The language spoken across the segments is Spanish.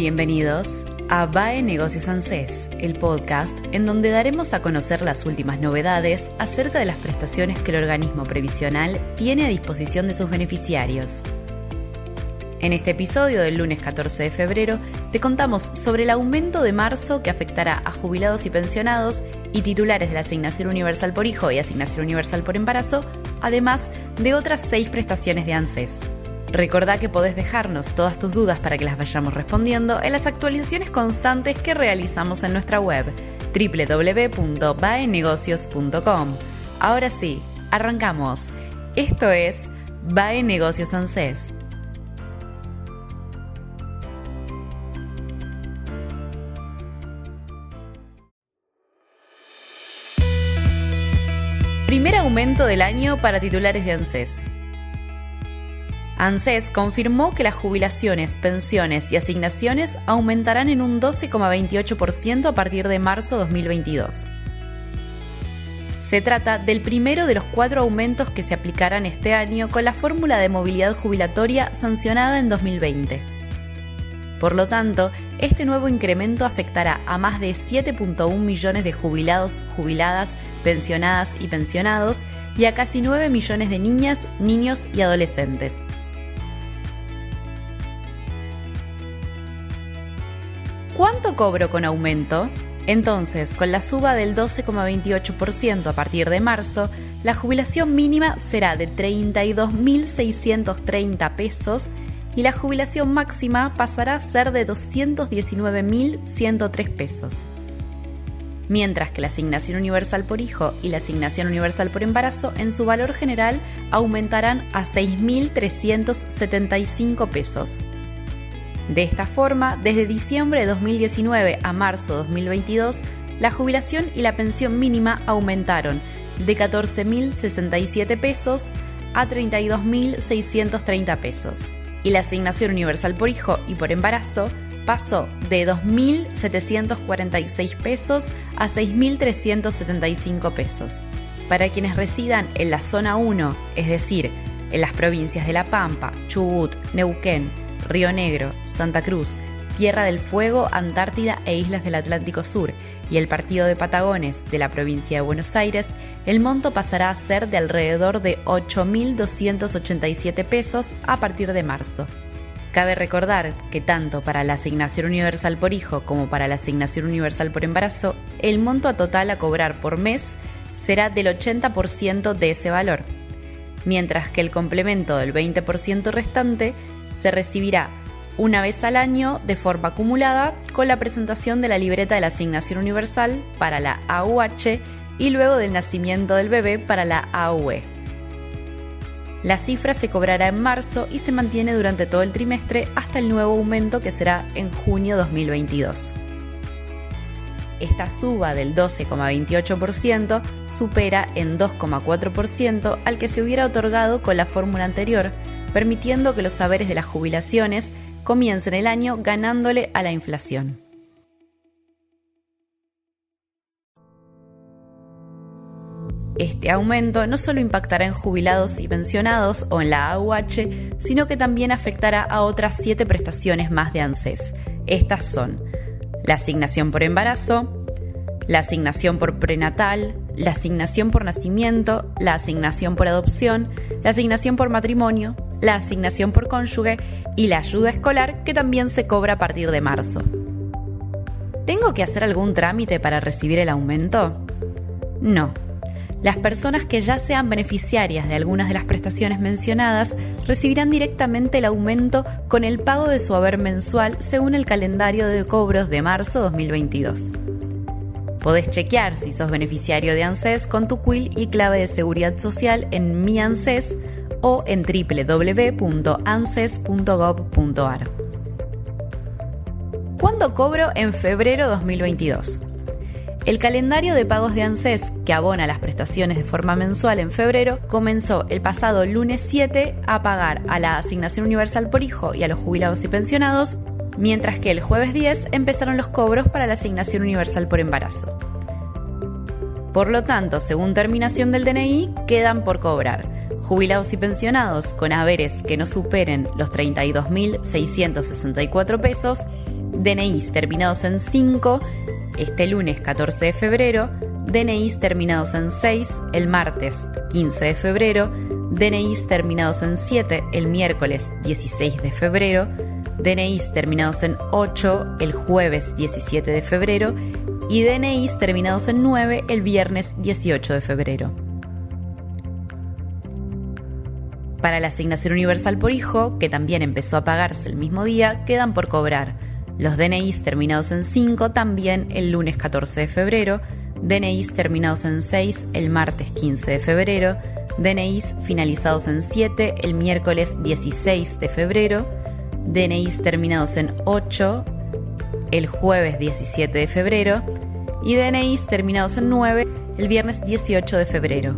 Bienvenidos a BAE Negocios ANSES, el podcast en donde daremos a conocer las últimas novedades acerca de las prestaciones que el organismo previsional tiene a disposición de sus beneficiarios. En este episodio del lunes 14 de febrero te contamos sobre el aumento de marzo que afectará a jubilados y pensionados y titulares de la Asignación Universal por Hijo y Asignación Universal por Embarazo, además de otras seis prestaciones de ANSES. Recordá que podés dejarnos todas tus dudas para que las vayamos respondiendo en las actualizaciones constantes que realizamos en nuestra web www.baenegocios.com. Ahora sí, arrancamos. Esto es Bae Negocios ANSES. Primer aumento del año para titulares de ANSES. ANSES confirmó que las jubilaciones, pensiones y asignaciones aumentarán en un 12,28% a partir de marzo 2022. Se trata del primero de los cuatro aumentos que se aplicarán este año con la fórmula de movilidad jubilatoria sancionada en 2020. Por lo tanto, este nuevo incremento afectará a más de 7.1 millones de jubilados, jubiladas, pensionadas y pensionados y a casi 9 millones de niñas, niños y adolescentes. Cobro con aumento? Entonces, con la suba del 12,28% a partir de marzo, la jubilación mínima será de 32.630 pesos y la jubilación máxima pasará a ser de 219.103 pesos. Mientras que la asignación universal por hijo y la asignación universal por embarazo en su valor general aumentarán a 6.375 pesos. De esta forma, desde diciembre de 2019 a marzo de 2022, la jubilación y la pensión mínima aumentaron de 14.067 pesos a 32.630 pesos y la asignación universal por hijo y por embarazo pasó de 2.746 pesos a 6.375 pesos. Para quienes residan en la zona 1, es decir, en las provincias de La Pampa, Chubut, Neuquén, Río Negro, Santa Cruz, Tierra del Fuego, Antártida e Islas del Atlántico Sur y el partido de Patagones de la provincia de Buenos Aires, el monto pasará a ser de alrededor de 8.287 pesos a partir de marzo. Cabe recordar que tanto para la asignación universal por hijo como para la asignación universal por embarazo, el monto a total a cobrar por mes será del 80% de ese valor, mientras que el complemento del 20% restante se recibirá una vez al año de forma acumulada con la presentación de la libreta de la asignación universal para la AUH y luego del nacimiento del bebé para la AUE. La cifra se cobrará en marzo y se mantiene durante todo el trimestre hasta el nuevo aumento que será en junio 2022. Esta suba del 12,28% supera en 2,4% al que se hubiera otorgado con la fórmula anterior, permitiendo que los saberes de las jubilaciones comiencen el año ganándole a la inflación. Este aumento no solo impactará en jubilados y pensionados o en la AUH, sino que también afectará a otras siete prestaciones más de ANSES. Estas son la asignación por embarazo, la asignación por prenatal, la asignación por nacimiento, la asignación por adopción, la asignación por matrimonio, la asignación por cónyuge y la ayuda escolar que también se cobra a partir de marzo. ¿Tengo que hacer algún trámite para recibir el aumento? No. Las personas que ya sean beneficiarias de algunas de las prestaciones mencionadas recibirán directamente el aumento con el pago de su haber mensual según el calendario de cobros de marzo 2022. Podés chequear si sos beneficiario de ANSES con tu quill y clave de seguridad social en Mi ANSES o en www.anses.gov.ar. ¿Cuándo cobro en febrero 2022? El calendario de pagos de ANSES, que abona las prestaciones de forma mensual en febrero, comenzó el pasado lunes 7 a pagar a la Asignación Universal por Hijo y a los jubilados y pensionados, mientras que el jueves 10 empezaron los cobros para la Asignación Universal por Embarazo. Por lo tanto, según terminación del DNI, quedan por cobrar jubilados y pensionados con haberes que no superen los 32.664 pesos, DNIs terminados en 5 este lunes 14 de febrero, DNIs terminados en 6 el martes 15 de febrero, DNIs terminados en 7 el miércoles 16 de febrero, DNIs terminados en 8 el jueves 17 de febrero y DNIs terminados en 9 el viernes 18 de febrero. Para la asignación universal por hijo, que también empezó a pagarse el mismo día, quedan por cobrar los DNIs terminados en 5 también el lunes 14 de febrero, DNIs terminados en 6 el martes 15 de febrero, DNIs finalizados en 7 el miércoles 16 de febrero, DNIs terminados en 8 el jueves 17 de febrero. Y DNIs terminados en 9 el viernes 18 de febrero.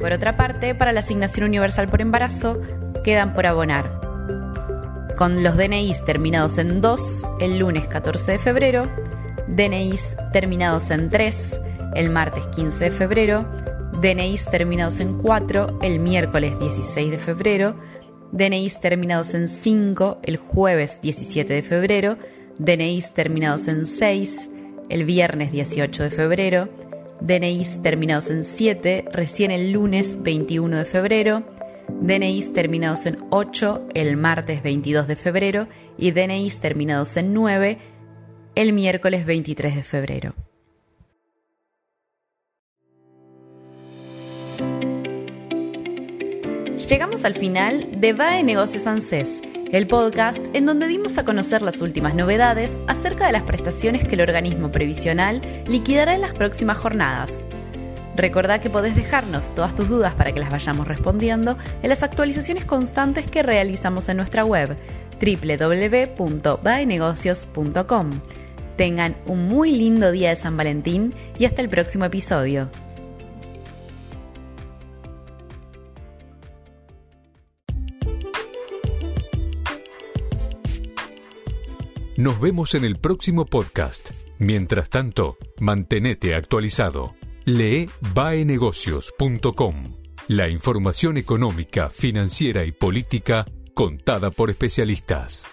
Por otra parte, para la asignación universal por embarazo quedan por abonar con los DNIs terminados en 2 el lunes 14 de febrero, DNIs terminados en 3 el martes 15 de febrero, DNIs terminados en 4 el miércoles 16 de febrero, DNIs terminados en 5 el jueves 17 de febrero, DNIs terminados en 6 el viernes 18 de febrero, DNIs terminados en 7 recién el lunes 21 de febrero, DNIs terminados en 8 el martes 22 de febrero y DNIs terminados en 9 el miércoles 23 de febrero. Llegamos al final de VAE Negocios ANSES, el podcast en donde dimos a conocer las últimas novedades acerca de las prestaciones que el organismo previsional liquidará en las próximas jornadas. Recordá que podés dejarnos todas tus dudas para que las vayamos respondiendo en las actualizaciones constantes que realizamos en nuestra web www.baenegocios.com. Tengan un muy lindo día de San Valentín y hasta el próximo episodio. Nos vemos en el próximo podcast. Mientras tanto, mantenete actualizado. Lee baenegocios.com. La información económica, financiera y política contada por especialistas.